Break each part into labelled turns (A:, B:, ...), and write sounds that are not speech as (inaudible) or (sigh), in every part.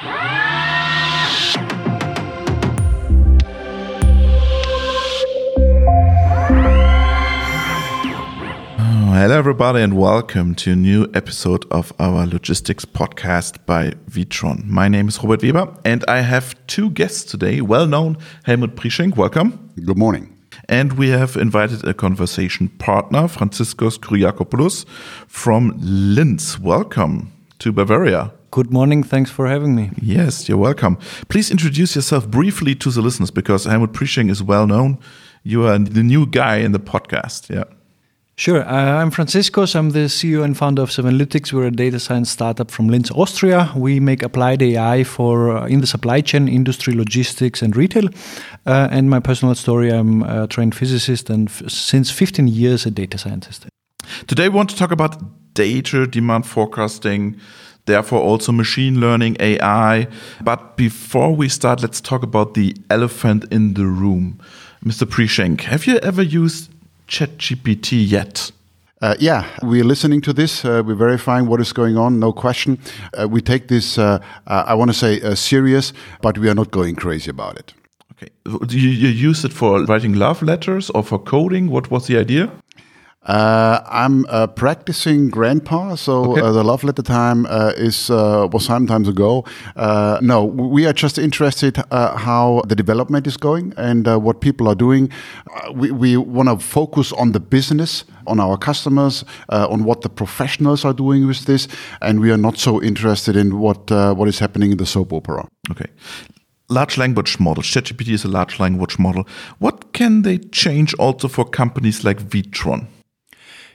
A: Oh, hello, everybody, and welcome to a new episode of our logistics podcast by Witron. My name is Robert Weber, and I have two guests today. Well known Helmut Prieschenk, welcome.
B: Good morning.
A: And we have invited a conversation partner, Franciscos Kyriakopoulos from Linz. Welcome to Bavaria.
C: Good morning. Thanks for having me.
A: Yes, you're welcome. Please introduce yourself briefly to the listeners because Helmut Prieschenk is well known. You are the new guy in the podcast. Yeah.
C: Sure. Uh, I'm Franciscos. I'm the CEO and founder of 7LYTIX. We're a data science startup from Linz, Austria. We make applied AI for uh, in the supply chain, industry, logistics, and retail. Uh, and my personal story: I'm a trained physicist and since 15 years a data scientist.
A: Today, we want to talk about data demand forecasting. Therefore, also machine learning, AI. But before we start, let's talk about the elephant in the room. Mr. Prieschenk, have you ever used ChatGPT yet?
B: Uh, yeah, we're listening to this. Uh, we're verifying what is going on, no question. Uh, we take this, uh, uh, I want to say, uh, serious, but we are not going crazy about it.
A: Okay. Do you, you use it for writing love letters or for coding? What was the idea?
B: Uh, I'm uh, practicing grandpa, so
A: Okay.
B: uh, the love letter time uh, is uh, was some times ago. Uh, no, we are just interested uh, how the development is going and uh, what people are doing. Uh, we we want to focus on the business, on our customers, uh, on what the professionals are doing with this, and we are not so interested in what uh, what is happening in the soap opera.
A: Okay. Large language model. ChatGPT is a large language model. What can they change also for companies like Witron?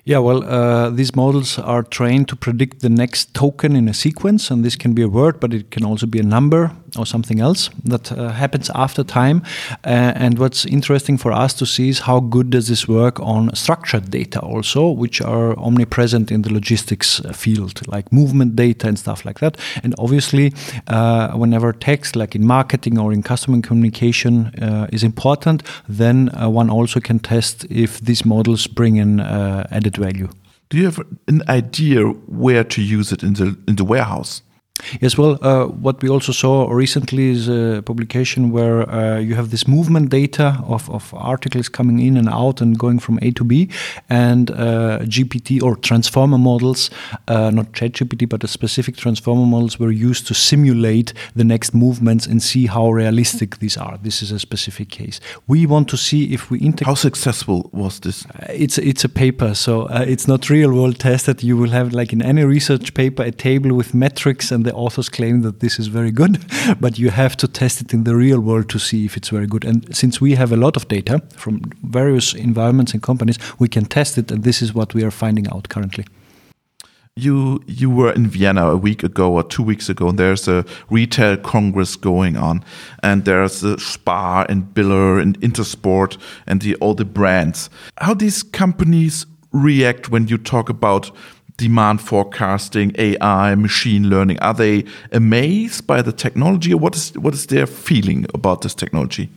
C: Yeah, well, uh, these models are trained to predict the next token in a sequence, and this can be a word, but it can also be a number or something else that uh, happens after time. Uh, and what's interesting for us to see is how good does this work on structured data also, which are omnipresent in the logistics uh, field, like movement data and stuff like that. And obviously, uh, whenever text, like in marketing or in customer communication, is important, then one also can test if these models bring in added value.
A: Do you have an idea where to use it in the in the warehouse?
C: Yes, well, uh, what we also saw recently is a publication where uh, you have this movement data of, of articles coming in and out and going from A to B, and uh, GPT or transformer models, uh, not ChatGPT, but a specific transformer models were used to simulate the next movements and see how realistic these are. This is a specific case. We want to see if we integrate.
A: How successful was this?
C: It's it's a paper, so uh, it's not real world tested. You will have like in any research paper a table with metrics, and the authors claim that this is very good, (laughs) but you have to test it in the real world to see if it's very good. And since we have a lot of data from various environments and companies, we can test it, and this is what we are finding out currently.
A: You you were in Vienna a week ago or two weeks ago, and there's a retail congress going on, and there's a Spar and Billa and Intersport and the all the brands. How these companies react when you talk about demand forecasting, AI, machine learning? Are they amazed by the technology, or what is what is their feeling about this technology?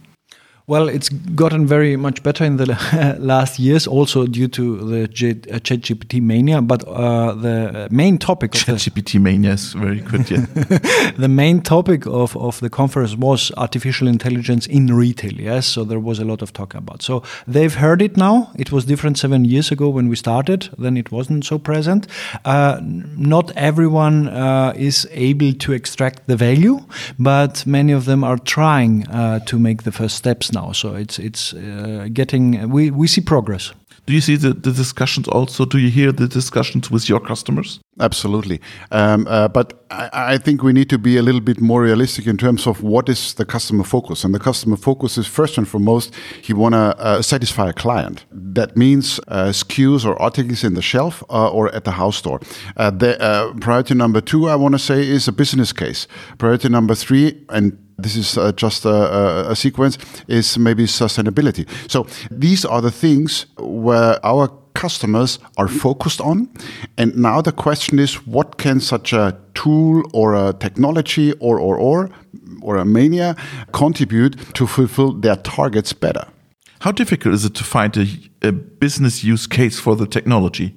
C: Well, it's gotten very much better in the (laughs) last years, also due to the uh, ChatGPT mania. But uh, the main topic of the,
A: ChatGPT mania is very good. Yeah. (laughs)
C: the main topic of, of the conference was artificial intelligence in retail. Yes, so there was a lot of talk about. So they've heard it now. It was different seven years ago when we started. Then it wasn't so present. Uh, not everyone uh, is able to extract the value, but many of them are trying uh, to make the first steps now. So it's it's uh, getting. We we see progress.
A: Do you see the, the discussions also? Do you hear the discussions with your customers?
B: Absolutely. Um, uh, but I, I think we need to be a little bit more realistic in terms of what is the customer focus. And the customer focus is first and foremost, he want to uh, satisfy a client. That means uh, SKUs or articles in the shelf uh, or at the house store. Uh, the, uh, priority number two, I want to say, is a business case. Priority number three, and this is uh, just a, a, sequence, is maybe sustainability. So these are the things where our customers are focused on. And now the question is, what can such a tool or a technology or, or, or, or a mania contribute to fulfill their targets better?
A: How difficult is it to find a, a business use case for the technology?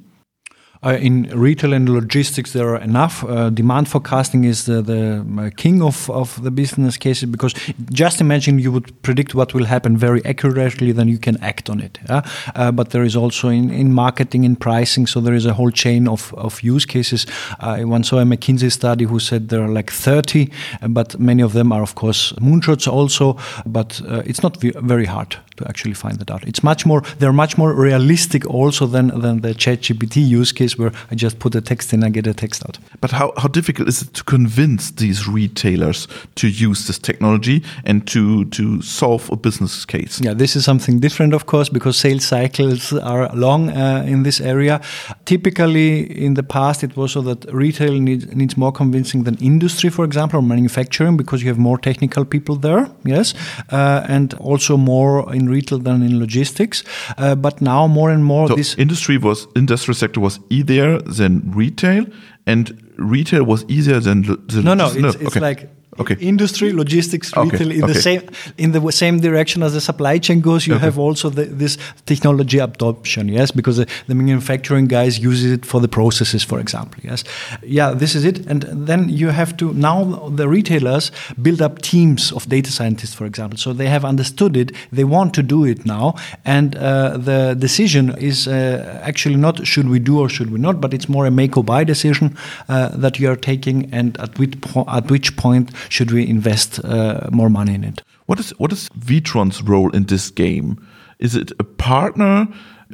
C: Uh, in retail and logistics, there are enough. Uh, demand forecasting is the, the uh, king of, of the business cases because just imagine you would predict what will happen very accurately, then you can act on it. Yeah? Uh, but there is also in, in marketing, in pricing, so there is a whole chain of, of use cases. I once saw a McKinsey study who said there are like 30, but many of them are, of course, moonshots also, but uh, it's not very hard to actually find that out. It's much more, they're much more realistic also than, than the ChatGPT use case where I just put a text in, I get a text out.
A: But how, how difficult is it to convince these retailers to use this technology and to, to solve a business case?
C: Yeah, this is something different, of course, because sales cycles are long uh, in this area. Typically, in the past, it was so that retail needs, needs more convincing than industry, for example, or manufacturing, because you have more technical people there, yes, uh, and also more in retail than in logistics. Uh, but now more and more
A: so
C: this
A: industry was industrial sector was easier than retail, and retail was easier than the
C: no no it's, no, it's okay. like okay. industry, logistics, retail okay. in okay. the same in the same direction as the supply chain goes. You have also the, this technology adoption, yes, because the, the, manufacturing guys use it for the processes, for example. Yes, yeah, this is it. And then you have to now the retailers build up teams of data scientists, for example. So they have understood it. They want to do it now, and uh, the decision is uh, actually not should we do or should we not, but it's more a make or buy decision uh, that you are taking, and at which at which point should we invest uh, more money in it?
A: What is what is Witron's role in this game? Is it a partner?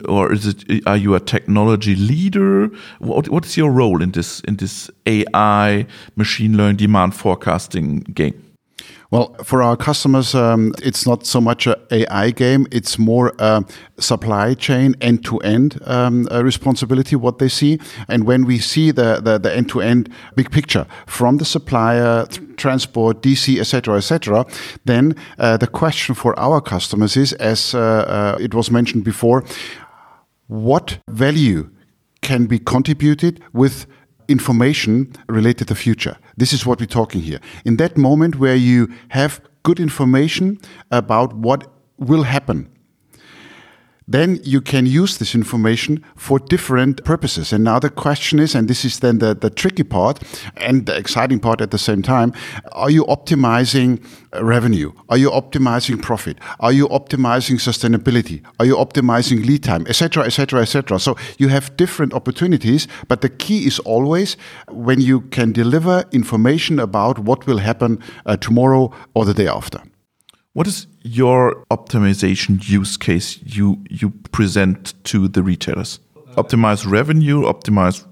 A: or is it are you a technology leader what what is your role in this in this ai machine learning demand forecasting game
B: well, for our customers, um, it's not so much a AI game; it's more supply chain end-to-end um, responsibility. What they see, and when we see the the, the end-to-end big picture from the supplier, transport, DC, etc., etc., then uh, the question for our customers is, as uh, uh, it was mentioned before, what value can be contributed with information related to the future. This is what we're talking here. In that moment where you have good information about what will happen then you can use this information for different purposes. And now the question is, and this is then the, the tricky part and the exciting part at the same time, are you optimizing revenue? Are you optimizing profit? Are you optimizing sustainability? Are you optimizing lead time, etc., etc., etc.? So you have different opportunities, but the key is always when you can deliver information about what will happen uh, tomorrow or the day after.
A: What is your optimization use case you you present to the retailers? Optimize revenue, optimize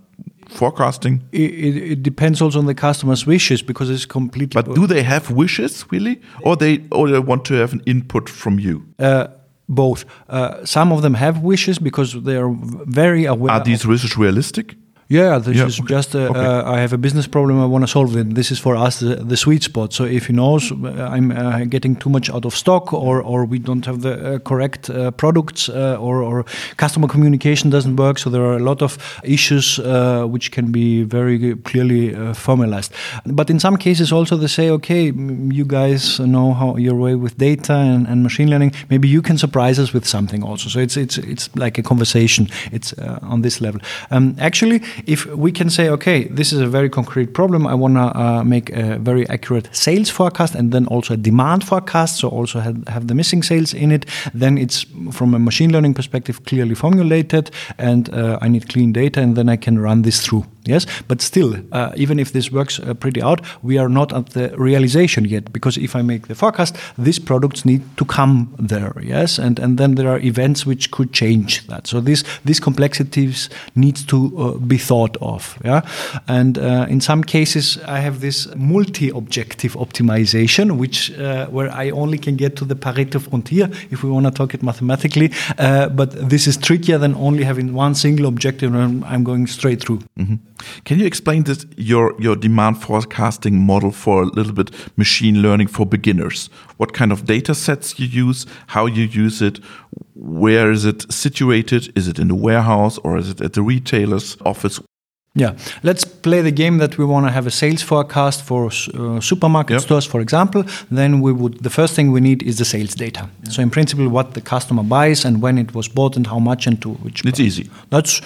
A: forecasting?
C: It, it, it, depends also on the customer's wishes because it's completely.
A: But do they have wishes really, or they or they want to have an input from you?
C: Uh, both. Uh, some of them have wishes because they are very aware.
A: Are these wishes realistic?
C: Yeah, this yeah, is okay. just a, okay. uh, I have a business problem I want to solve it. This is for us the, the sweet spot. So if he knows uh, I'm uh, getting too much out of stock, or or we don't have the uh, correct uh, products, uh, or or customer communication doesn't work, so there are a lot of issues which can be very clearly formalized. But in some cases also they say, okay, you guys know how your way with data and, and machine learning. Maybe you can surprise us with something also. So it's it's it's like a conversation. It's on this level. Um, actually if we can say, okay, this is a very concrete problem, I want to uh, make a very accurate sales forecast and then also a demand forecast, so also have, have the missing sales in it, then it's from a machine learning perspective clearly formulated and uh, I need clean data and then I can run this through. Yes, but still, uh, even if this works uh, pretty out, we are not at the realization yet because if I make the forecast, these products need to come there. Yes, and and then there are events which could change that. So this these complexities needs to uh, be thought of. Yeah, and uh, in some cases I have this multi-objective optimization, which uh, where I only can get to the Pareto frontier if we want to talk it mathematically. Uh, but this is trickier than only having one single objective and I'm going straight through.
A: Mm -hmm. Can you explain this your your demand forecasting model for a little bit machine learning for beginners? What kind of data sets you use, how you use it, where is it situated? Is it in the warehouse or is it at the retailer's office?
C: Yeah, let's play the game that we want to have a sales forecast for uh, supermarket yep. stores, for example. Then we would the first thing we need is the sales data. So in principle, what the customer buys and when it was bought and how much and to which.
A: It's easy.
C: That's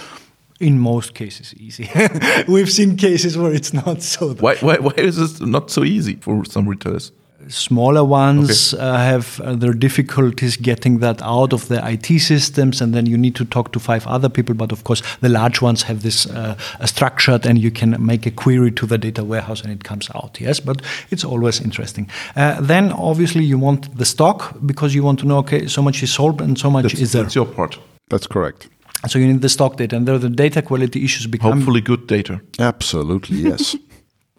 C: In most cases, easy. (laughs) We've seen cases where it's not so.
A: Why, why, why is this not so easy for some retailers?
C: Smaller ones okay. uh, have uh, their difficulties getting that out of their IT systems, and then you need to talk to five other people. But of course, the large ones have this uh, structured, and you can make a query to the data warehouse, and it comes out. Yes, but it's always interesting. Uh, then, obviously, you want the stock because you want to know, okay, so much is sold and so much
A: that's,
C: is there.
A: That's your part.
B: That's correct.
C: So you need the stock data, and there the data quality issues become
A: hopefully good data.
B: Absolutely, yes. (laughs)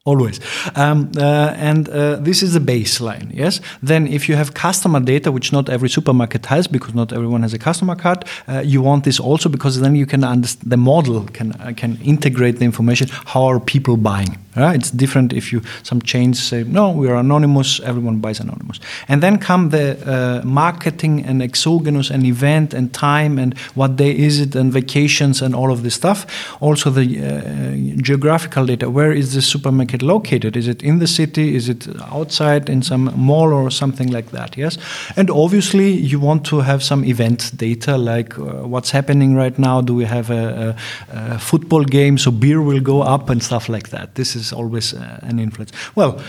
C: always. Um, uh, and uh, this is the baseline, yes? Then, if you have customer data, which not every supermarket has because not everyone has a customer card, uh, you want this also because then you can understand the model can uh, can integrate the information. How are people buying? It's different if you some chains say no, we are anonymous. Everyone buys anonymous, and then come the uh, marketing and exogenous and event and time and what day is it and vacations and all of this stuff. Also the uh, geographical data. Where is the supermarket located? Is it in the city? Is it outside in some mall or something like that? Yes, and obviously you want to have some event data like uh, what's happening right now. Do we have a, a, a football game so beer will go up and stuff like that? This is always uh, an influence. Well,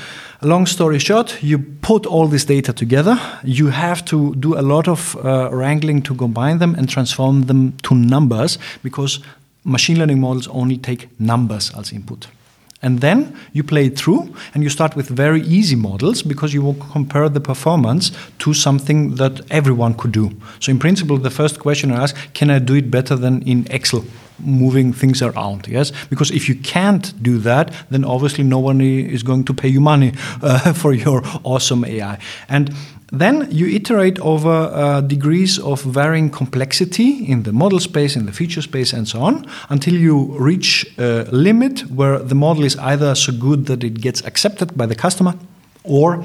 C: long story short, you put all this data together. You have to do a lot of uh, wrangling to combine them and transform them to numbers because machine learning models only take numbers as input. And then you play it through and you start with very easy models because you will compare the performance to something that everyone could do. So, in principle, the first question I ask can I do it better than in Excel? Moving things around yes because if you can't do that then obviously no one is going to pay you money (laughs) uh, for your awesome ai and then you iterate over uh, degrees of varying complexity in the model space, in the feature space, and so on, until you reach a limit where the model is either so good that it gets accepted by the customer, or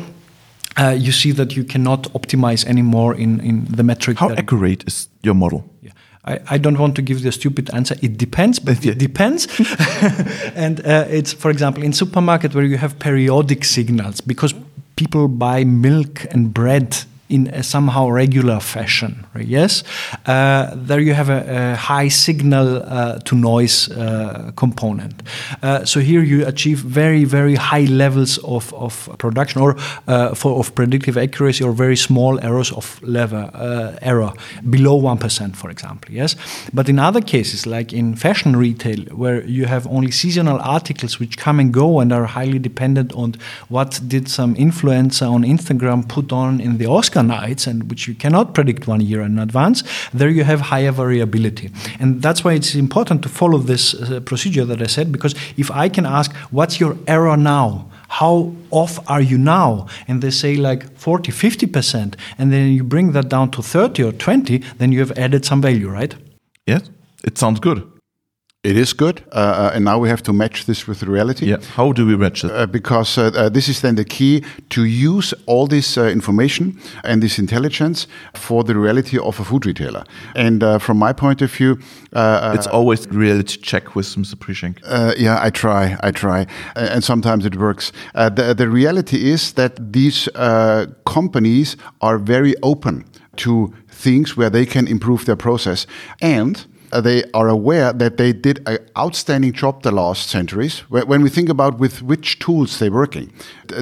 C: uh, you see that you cannot optimize anymore in, in the metric.
A: How accurate is your model?
C: Yeah. I, I, don't want to give the stupid answer. It depends, but it depends. (laughs) and uh, it's, for example, in supermarket where you have periodic signals because people buy milk and bread in a somehow regular fashion. Yes, uh, there you have a, a high signal uh, to noise uh, component. Uh, so here you achieve very very high levels of, of production or uh, for of predictive accuracy or very small errors of level uh, error below one percent, for example. Yes, but in other cases like in fashion retail where you have only seasonal articles which come and go and are highly dependent on what did some influencer on Instagram put on in the Oscar nights and which you cannot predict one year in advance, there you have higher variability. And that's why it's important to follow this uh, procedure that I said, because if I can ask, what's your error now? How off are you now? And they say like 40, 50%, and then you bring that down to 30 or 20, then you have added some value, right?
A: Yes, it sounds good.
B: It is good, uh, uh, and now we have to match this with reality.
A: Yeah. How do we match it?
B: Uh, because uh, uh this is then the key to use all this uh, information and this intelligence for the reality of a food retailer. And from my point of view,
A: it's always reality check with Mr. Prieschenk.
B: yeah, I try, I try, and sometimes it works. the the reality is that these companies are very open to things where they can improve their process and they are aware that they did an outstanding job the last centuries. When we think about with which tools they're working,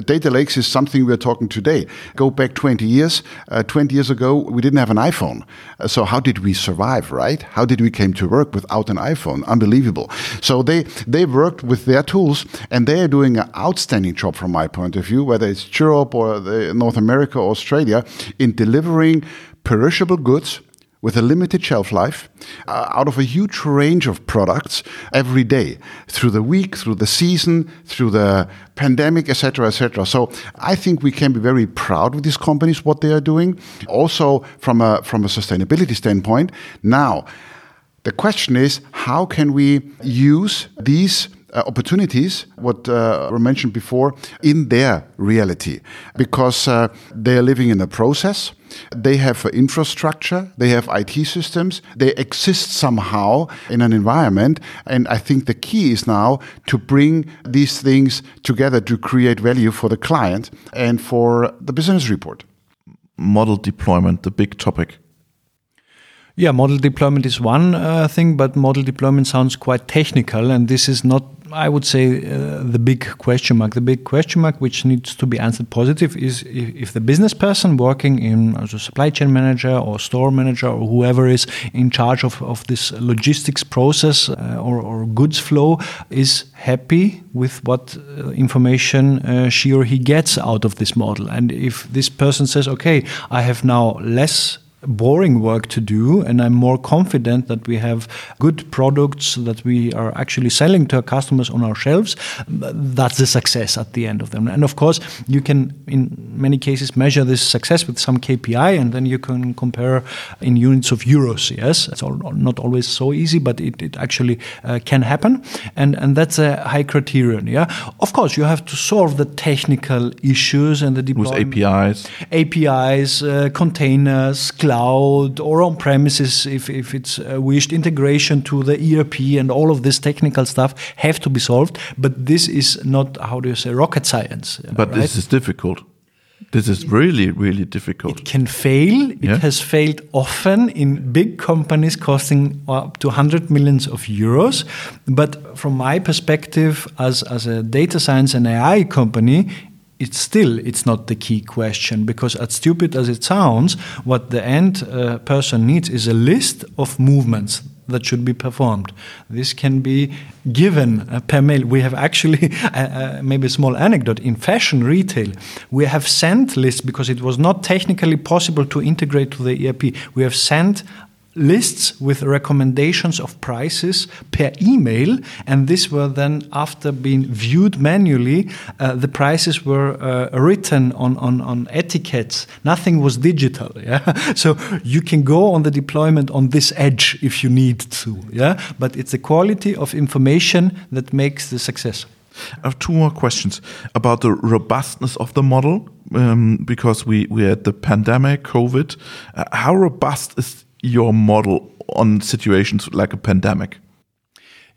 B: data lakes is something we're talking today. Go back 20 years. Uh, 20 years ago, we didn't have an iPhone. Uh, so how did we survive, right? How did we came to work without an iPhone? Unbelievable. So they they worked with their tools, and they are doing an outstanding job from my point of view, whether it's Europe or North America or Australia, in delivering perishable goods with a limited shelf life uh, out of a huge range of products every day through the week, through the season, through the pandemic, etc., etc. So I think we can be very proud with these companies what they are doing. Also from a from a sustainability standpoint. Now, the question is how can we use these opportunities, what uh, were mentioned before, in their reality, because uh, they are living in a process. They have infrastructure, they have IT systems, they exist somehow in an environment. And I think the key is now to bring these things together to create value for the client and for the business report.
A: Model deployment, the big topic.
C: Yeah, model deployment is one uh, thing, but model deployment sounds quite technical, and this is not, I would say, uh, the big question mark. The big question mark, which needs to be answered positive, is if, if the business person working in as a supply chain manager or store manager or whoever is in charge of, of this logistics process uh, or, or, goods flow is happy with what uh, information uh, she or he gets out of this model. And if this person says, okay, I have now less boring work to do and i'm more confident that we have good products that we are actually selling to our customers on our shelves that's the success at the end of them. And of course you can in many cases measure this success with some kpi and then you can compare in units of euros yes? It's all, not always so easy but it, it actually uh, can happen. And and that's a high criterion yeah? Of course you have to solve the technical issues and the
A: deployment. With apis
C: apis uh, containers cloud or on premises if, if it's uh, wished, integration to the ERP and all of this technical stuff have to be solved. But this is not, how do you say, rocket science.
A: But right? this is difficult. This is really, really difficult.
C: It can fail. It yeah. has failed often in big companies costing up to 100 millions of euros. But from my perspective, as, as a data science and AI company, it's still it's not the key question because as stupid as it sounds what the end uh, person needs is a list of movements that should be performed. This can be given uh, per mail. We have actually, (laughs) uh, uh, maybe a small anecdote, in fashion retail, we have sent lists because it was not technically possible to integrate to the ERP. We have sent lists with recommendations of prices per email and this were then after being viewed manually uh, the prices were uh, written on, on, on etiquettes. Nothing was digital (laughs) yeah? So you can go on the deployment on this edge if you need to yeah? But it's the quality of information that makes the success.
A: I have two more questions about the robustness of the model um, because we, we had the pandemic, COVID. Uh, how robust is your model on situations like a pandemic?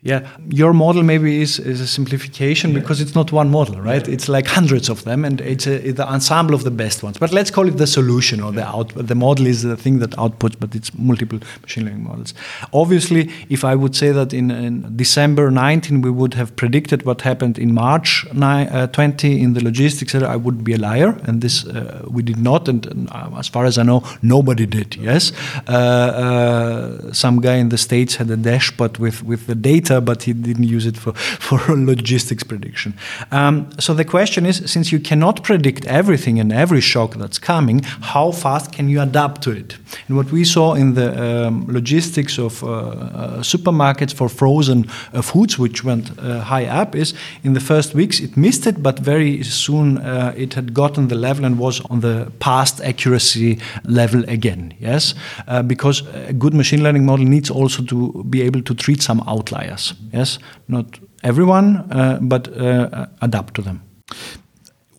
C: Yeah, your model maybe is, is a simplification yeah. because it's not one model, right? Yeah. It's like hundreds of them, and it's, a, it's the ensemble of the best ones. But let's call it the solution or the out. The model is the thing that outputs, but it's multiple machine learning models. Obviously, if I would say that in, in December 19 we would have predicted what happened in March uh, 20 in the logistics area, I would be a liar, and this uh, we did not. And, and uh, as far as I know, nobody did. Yes, uh, uh, some guy in the states had a dashboard with with the data but he didn't use it for, (laughs) for logistics prediction. Um, so the question is since you cannot predict everything and every shock that's coming, how fast can you adapt to it? And what we saw in the um, logistics of uh, uh, supermarkets for frozen uh, foods, which went uh, high up, is in the first weeks it missed it, but very soon uh, it had gotten the level and was on the past accuracy level again. Yes, uh, because a good machine learning model needs also to be able to treat some outliers yes, not everyone, uh, but uh, adapt to them.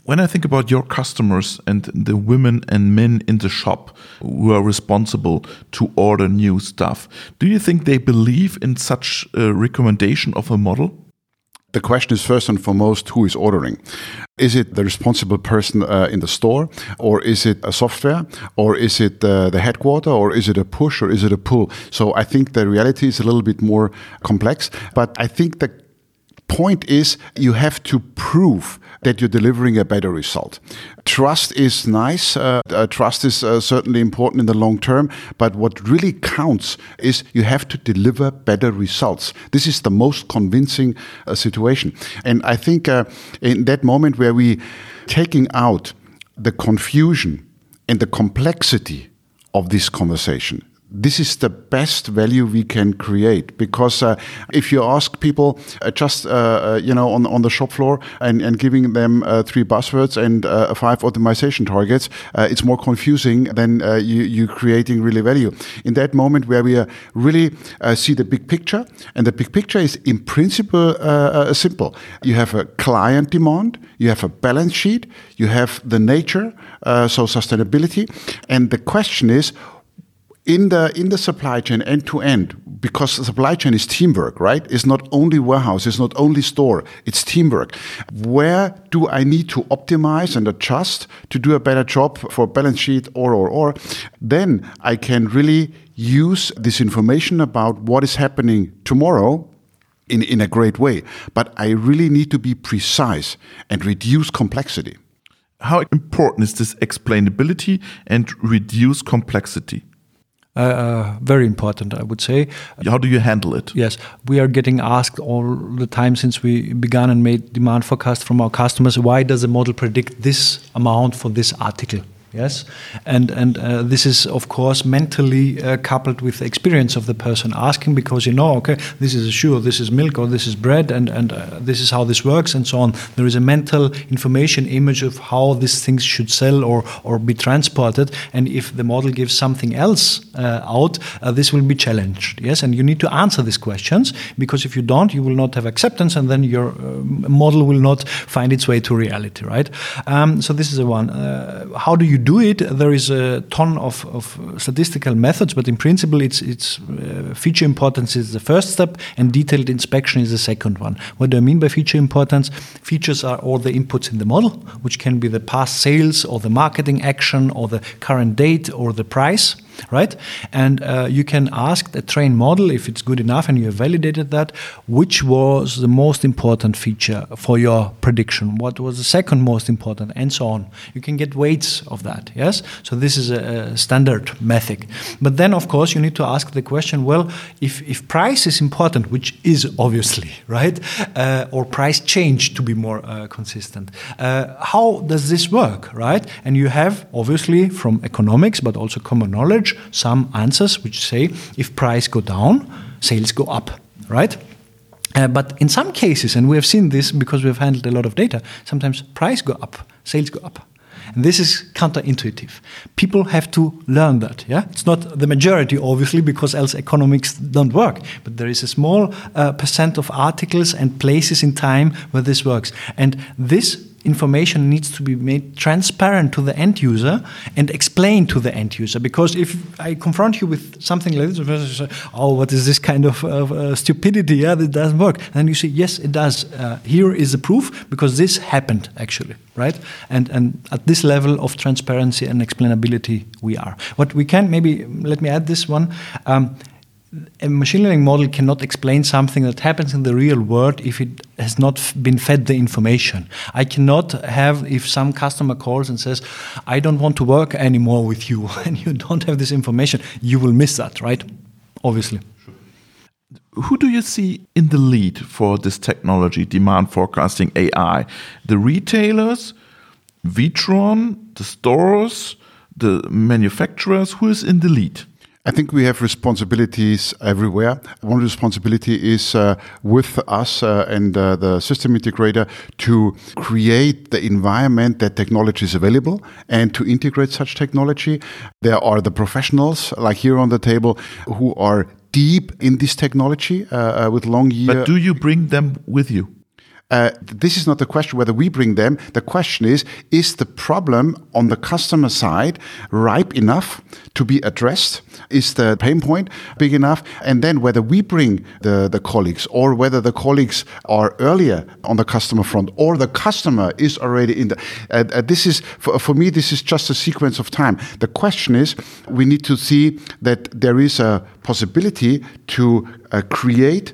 A: When I think about your customers and the women and men in the shop who are responsible to order new stuff, do you think they believe in such a recommendation of a model?
B: The question is first and foremost who is ordering. Is it the responsible person uh, in the store, or is it a software, or is it uh, the headquarter, or is it a push, or is it a pull? So I think the reality is a little bit more complex. But I think the point is you have to prove that you're delivering a better result. Trust is nice. Uh, uh, trust is uh, certainly important in the long term. But what really counts is you have to deliver better results. This is the most convincing uh, situation. And I think uh, in that moment where we taking out the confusion and the complexity of this conversation, this is the best value we can create because uh, if you ask people uh, just uh, uh you know on, on the shop floor and, and giving them uh, three buzzwords and uh, five optimization targets it's more confusing than you, you creating really value. In that moment where we really see the big picture and the big picture is in principle simple. You have a client demand you have a balance sheet you have the nature so sustainability and the question is in the in the supply chain end to end because the supply chain is teamwork right? It's not only warehouse it's not only store it's teamwork. Where do i need to optimize and adjust to do a better job for balance sheet or or or? Then i can really use this information about what is happening tomorrow in, in a great way. But i really need to be precise and reduce complexity.
A: How important is this explainability and reduce complexity
C: uh, uh, very important, I would say.
A: How do you handle it?
C: Yes, we are getting asked all the time since we began and made demand forecast from our customers. Why does the model predict this amount for this article? Yes, and and uh, this is of course mentally uh, coupled with the experience of the person asking because you know okay this is a shoe or this is milk or this is bread and and uh, this is how this works and so on. There is a mental information image of how these things should sell or or be transported, and if the model gives something else uh, out, uh, this will be challenged. Yes, and you need to answer these questions because if you don't, you will not have acceptance, and then your uh, model will not find its way to reality. Right. Um, so this is the one. how do you do it, there is a ton of, of statistical methods, but in principle, it's, it's uh, feature importance is the first step, and detailed inspection is the second one. What do I mean by feature importance? Features are all the inputs in the model, which can be the past sales or the marketing action or the current date or the price right? And uh, you can ask the train model if it's good enough and you have validated that, which was the most important feature for your prediction? What was the second most important? And so on. You can get weights of that, yes? So this is a, a standard method. But then, of course, you need to ask the question well, if, if price is important, which is obviously, (laughs) right? Uh, or price change to be more uh, consistent, uh, how does this work, right? And you have, obviously, from economics, but also common knowledge, some answers which say if price go down, sales go up, right? Uh, but in some cases, and we have seen this because we have handled a lot of data, sometimes price go up, sales go up. And this is counterintuitive. People have to learn that. Yeah, it's not the majority, obviously, because else economics don't work. But there is a small uh, percent of articles and places in time where this works. And this information needs to be made transparent to the end user and explained to the end user. Because if I confront you with something like this, oh, what is this kind of uh, stupidity? Yeah, that doesn't work. And you say, yes, it does. Uh, here is the proof because this happened actually, right? And and at this level of transparency and explainability, we are. What we can maybe let me add this one. Um, a machine learning model cannot explain something that happens in the real world if it has not been fed the information. I cannot have, if some customer calls and says, I don't want to work anymore with you, (laughs) and you don't have this information, you will miss that, right? Obviously.
A: Who do you see in the lead for this technology, demand forecasting AI? The retailers, Witron, the stores, the manufacturers? Who is in the lead?
B: I think we have responsibilities everywhere. One responsibility is uh, with us uh, and uh, the system integrator to create the environment that technology is available and to integrate such technology. There are the professionals, like here on the table, who are deep in this technology uh, uh, with long years.
A: But do you bring them with you?
B: Uh, this is not the question whether we bring them. The question is is the problem on the customer side ripe enough to be addressed? Is the pain point big enough? And then whether we bring the, the colleagues or whether the colleagues are earlier on the customer front or the customer is already in the. Uh, uh, this is, for, for me, this is just a sequence of time. The question is we need to see that there is a possibility to uh, create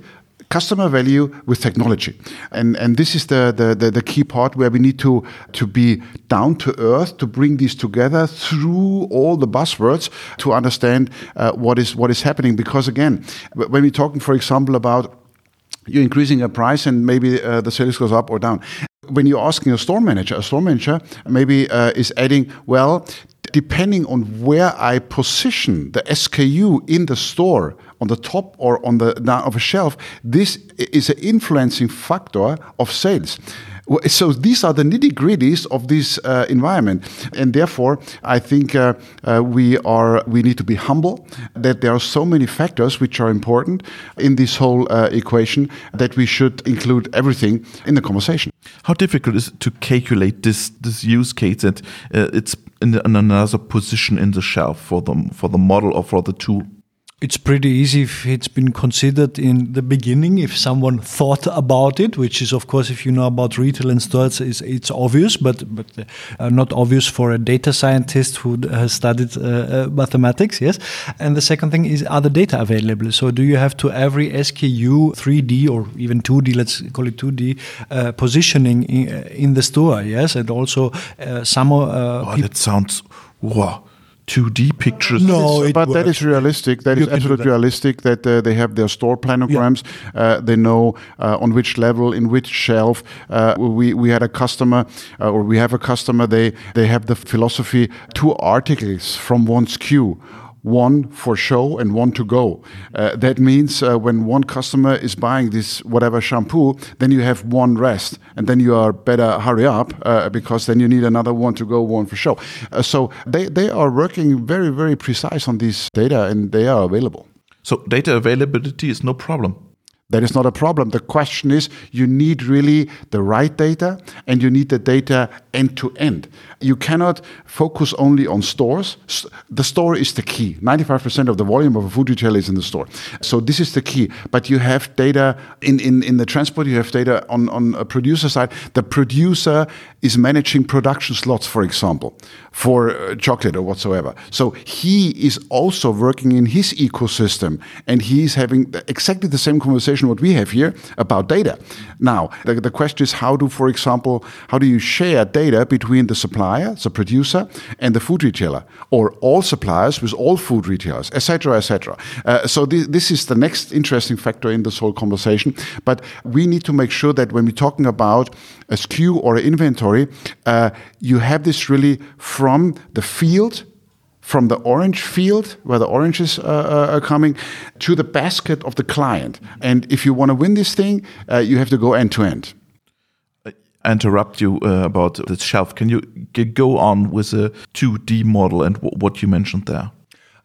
B: customer value with technology. And, and this is the, the, the, the, key part where we need to, to be down to earth to bring these together through all the buzzwords to understand uh, what, is, what is happening. Because again, when we're talking, for example, about you're increasing a price and maybe uh, the sales goes up or down. When you're asking a store manager, a store manager maybe uh, is adding, well, depending on where I position the SKU in the store, on the top or on the down of a shelf, this is an influencing factor of sales. So these are the nitty gritties of this uh, environment, and therefore I think uh, uh, we are we need to be humble that there are so many factors which are important in this whole uh, equation that we should include everything in the conversation.
A: How difficult is it to calculate this this use case that uh, it's in, in another position in the shelf for the for the model or for the tool?
C: It's pretty easy if it's been considered in the beginning, if someone thought about it, which is, of course, if you know about retail and stores, it's, it's obvious, but, but uh, not obvious for a data scientist who has studied uh, uh, mathematics, yes. And the second thing is, are the data available? So, do you have to every SKU 3D or even 2D, let's call it 2D, uh, positioning in, uh, in, the store, yes? And also, uh, some.
A: oh, that sounds. Wow 2D pictures.
B: No, but works. that is realistic. That you is absolutely that. realistic. That uh, they have their store planograms. Yeah. Uh, they know uh, on which level, in which shelf. Uh, we we had a customer, uh, or we have a customer. They they have the philosophy: two articles from one SKU one for show and one to go. Uh, that means uh, when one customer is buying this whatever shampoo, then you have one rest, and then you are better hurry up uh, because then you need another one to go, one for show. Uh, so they they are working very very precise on this data, and they are available.
A: So data availability is no problem.
B: That is not a problem. The question is you need really the right data and you need the data end to end. You cannot focus only on stores. The store is the key. 95% of the volume of a food retailer is in the store. So this is the key. But you have data in, in, in the transport, you have data on, on a producer side. The producer is managing production slots, for example, for uh, chocolate or whatsoever. So he is also working in his ecosystem and he's having exactly the same conversation what we have here about data. Now, the, the question is how do, for example, how do you share data between the supplier, the producer, and the food retailer, or all suppliers with all food retailers, etc., etc. Uh, so th this is the next interesting factor in this whole conversation. But we need to make sure that when we're talking about a SKU or an inventory, uh, you have this really from the field from the orange field where the oranges uh, uh, are coming to the basket of the client. And if you want to win this thing, uh, you have to go end to end.
A: I interrupt you uh, about the shelf. Can you go on with a 2D model and what you mentioned there?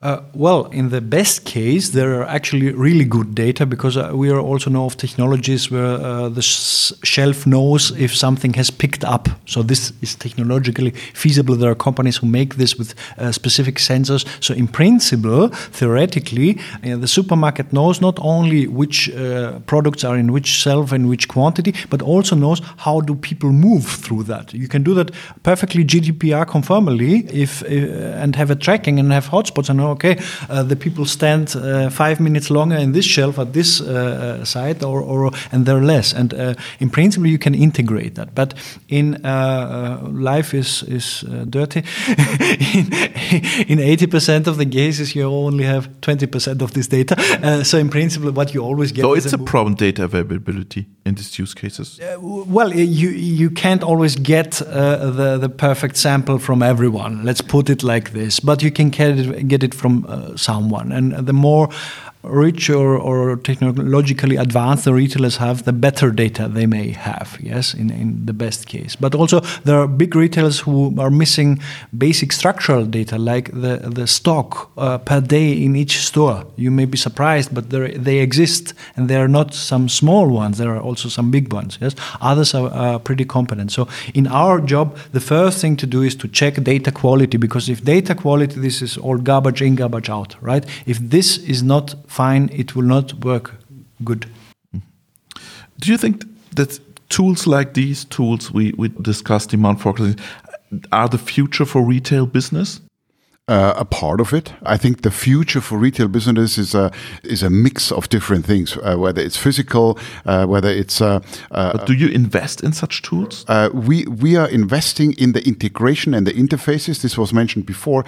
C: Uh, well, in the best case, there are actually really good data because uh, we are also know of technologies where uh, the sh shelf knows if something has picked up. So this is technologically feasible. There are companies who make this with uh, specific sensors. So in principle, theoretically, uh, the supermarket knows not only which products are in which shelf and which quantity, but also knows how do people move through that. You can do that perfectly GDPR conformably if and have a tracking and have hotspots and okay, uh, the people stand uh, five minutes longer in this shelf at this uh, site, or, or and they're less. And in principle, you can integrate that. But in life is is dirty. (laughs) in eighty percent of the cases, you only have twenty percent of this data. so in principle, what you always get.
A: So it's a, a problem data availability in these use cases?
C: Uh, well, you you can't always get uh, the the perfect sample from everyone. Let's put it like this. But you can get it, get it from uh, someone, and the more rich or, technologically advanced the retailers have, the better data they may have, yes, in, in the best case. But also, there are big retailers who are missing basic structural data, like the, the stock uh, per day in each store. You may be surprised, but they exist, and they are not some small ones, there are also some big ones, yes. Others are, are pretty competent. So, in our job, the first thing to do is to check data quality, because if data quality, this is all garbage in, garbage out, right? If this is not fine, it will not work good.
A: Do you think that tools like these tools we, we discussed, demand forecasting, are the future for retail business?
B: Uh, a part of it. I think the future for retail business is a is a mix of different things, uh, whether it's physical, uh, whether it's. Uh,
A: uh, but do you invest in such tools?
B: Uh, we we are investing in the integration and the interfaces. This was mentioned before,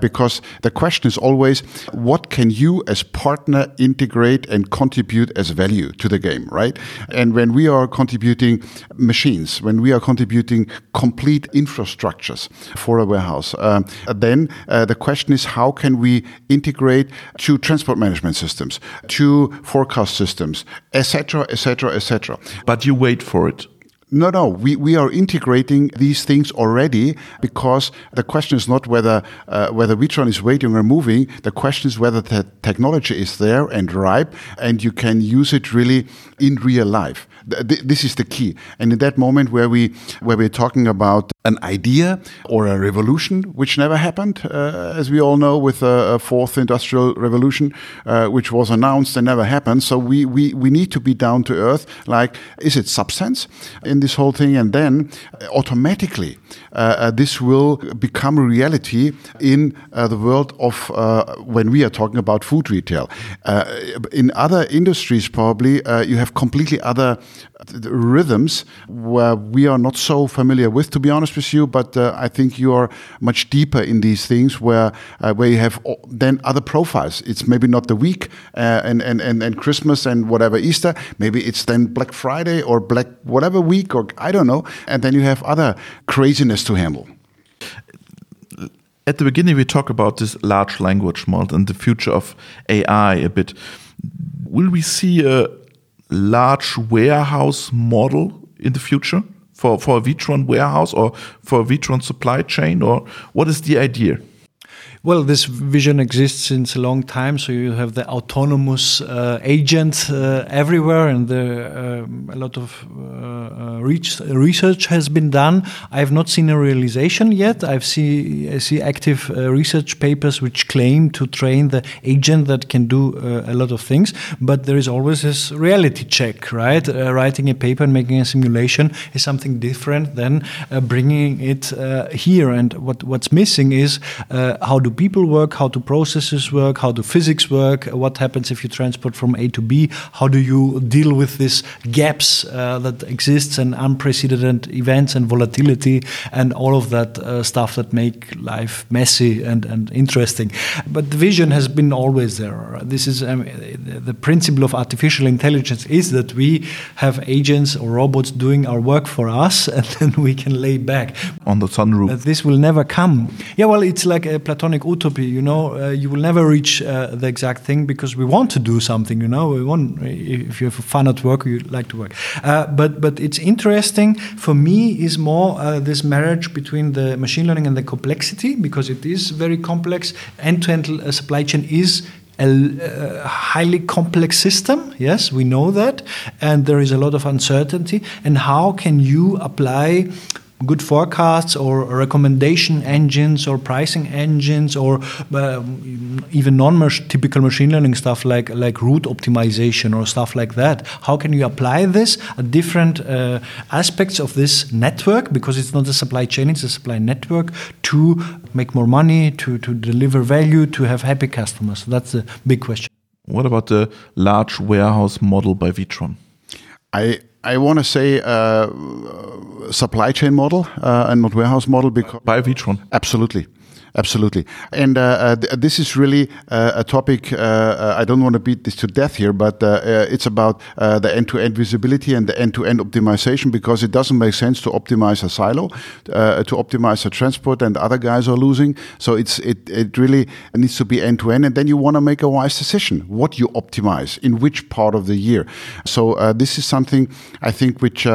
B: because the question is always, what can you as partner integrate and contribute as value to the game, right? And when we are contributing machines, when we are contributing complete infrastructures for a warehouse, um, then uh, the question is how can we integrate to transport management systems, to forecast systems, etc., etc., etc.
A: But you wait for it.
B: No, no, we, we are integrating these things already because the question is not whether uh, whether Witron is waiting or moving. The question is whether the technology is there and ripe, and you can use it really in real life. Th this is the key. And in that moment where we where we're talking about an idea or a revolution, which never happened, uh, as we all know, with a, fourth industrial revolution, uh, which was announced and never happened. So we, we, we need to be down to earth. Like, is it substance in this whole thing? And then uh, automatically, uh, uh, this will become reality in uh, the world of when we are talking about food retail. in other industries, probably, you have completely other rhythms where we are not so familiar with, to be honest with you. But uh, I think you are much deeper in these things where uh, where you have then other profiles. It's maybe not the week uh, and, and, and and Christmas and whatever Easter. Maybe it's then Black Friday or Black whatever week or I don't know. And then you have other craziness to handle
A: at the beginning we talk about this large language model and the future of AI a bit. Will we see a large warehouse model in the future for, for a Witron warehouse or for a Witron supply chain? Or what is the idea?
C: Well, this vision exists since a long time. So you have the autonomous uh, agent uh, everywhere, and the, um, a lot of uh, uh research has been done. I have not seen a realization yet. I've see I see active uh, research papers which claim to train the agent that can do uh, a lot of things, but there is always this reality check, right? writing a paper and making a simulation is something different than bringing it here. And what what's missing is how do people work, how do processes work, how do physics work, what happens if you transport from A to B, how do you deal with these gaps uh, that exists and unprecedented events and volatility and all of that uh, stuff that make life messy and, and interesting. But the vision has been always there. This is um, the principle of artificial intelligence is that we have agents or robots doing our work for us (laughs) and then we can lay back.
A: On the sunroof.
C: This will never come. Yeah, well, it's like a platonic. You know, uh, you will never reach uh, the exact thing because we want to do something. You know, we want. If you have fun at work, you like to work. Uh, but but it's interesting for me is more uh, this marriage between the machine learning and the complexity because it is very complex. End-to-end -end supply chain is a uh, highly complex system. Yes, we know that, and there is a lot of uncertainty. And how can you apply good forecasts or recommendation engines or pricing engines or uh, even non-typical machine learning stuff like like route optimization or stuff like that. How can you apply this? At different uh, aspects of this network because it's not a supply chain it's a supply network to make more money to to deliver value to have happy customers. So that's the big question.
A: What about the large warehouse model by Witron?
B: I I want to say uh, supply chain model uh, and not warehouse model because
A: by Witron.
B: Absolutely. Absolutely. And uh, uh, th this is really uh, a topic, uh, uh, I don't want to beat this to death here, but uh, it's about the end to end visibility and the end to end optimization because it doesn't make sense to optimize a silo, to optimize a transport, and other guys are losing. So it's it, it really needs to be end to end. And then you want to make a wise decision what you optimize in which part of the year. So this is something I think which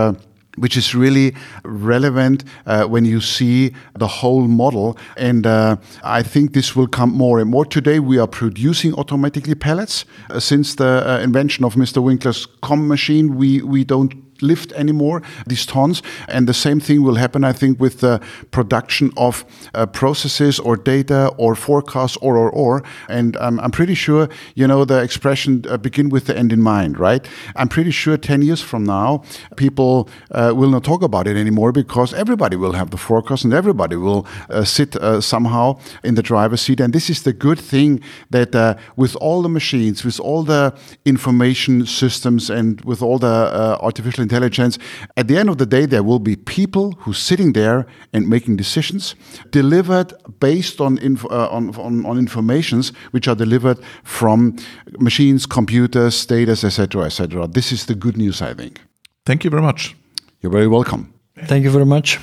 B: which is really relevant uh, when you see the whole model. And uh, I think this will come more and more. Today, we are producing automatically pellets. Uh, since the uh, invention of Mr. Winkler's COM machine, we, we don't lift anymore these tons. And the same thing will happen, I think, with the production of uh, processes or data or forecasts or or or. And um, I'm pretty sure, you know, the expression uh, begin with the end in mind, right? I'm pretty sure 10 years from now, people uh, will not talk about it anymore because everybody will have the forecast and everybody will uh, sit uh, somehow in the driver's seat. And this is the good thing that uh, with all the machines, with all the information systems, and with all the artificial intelligence. At the end of the day, there will be people who sitting there and making decisions delivered based on, inf uh, on, on, on, informations which are delivered from machines, computers, data, etc., etc. This is the good news, I think.
A: Thank you very much.
B: You're very welcome.
C: Thank you very much.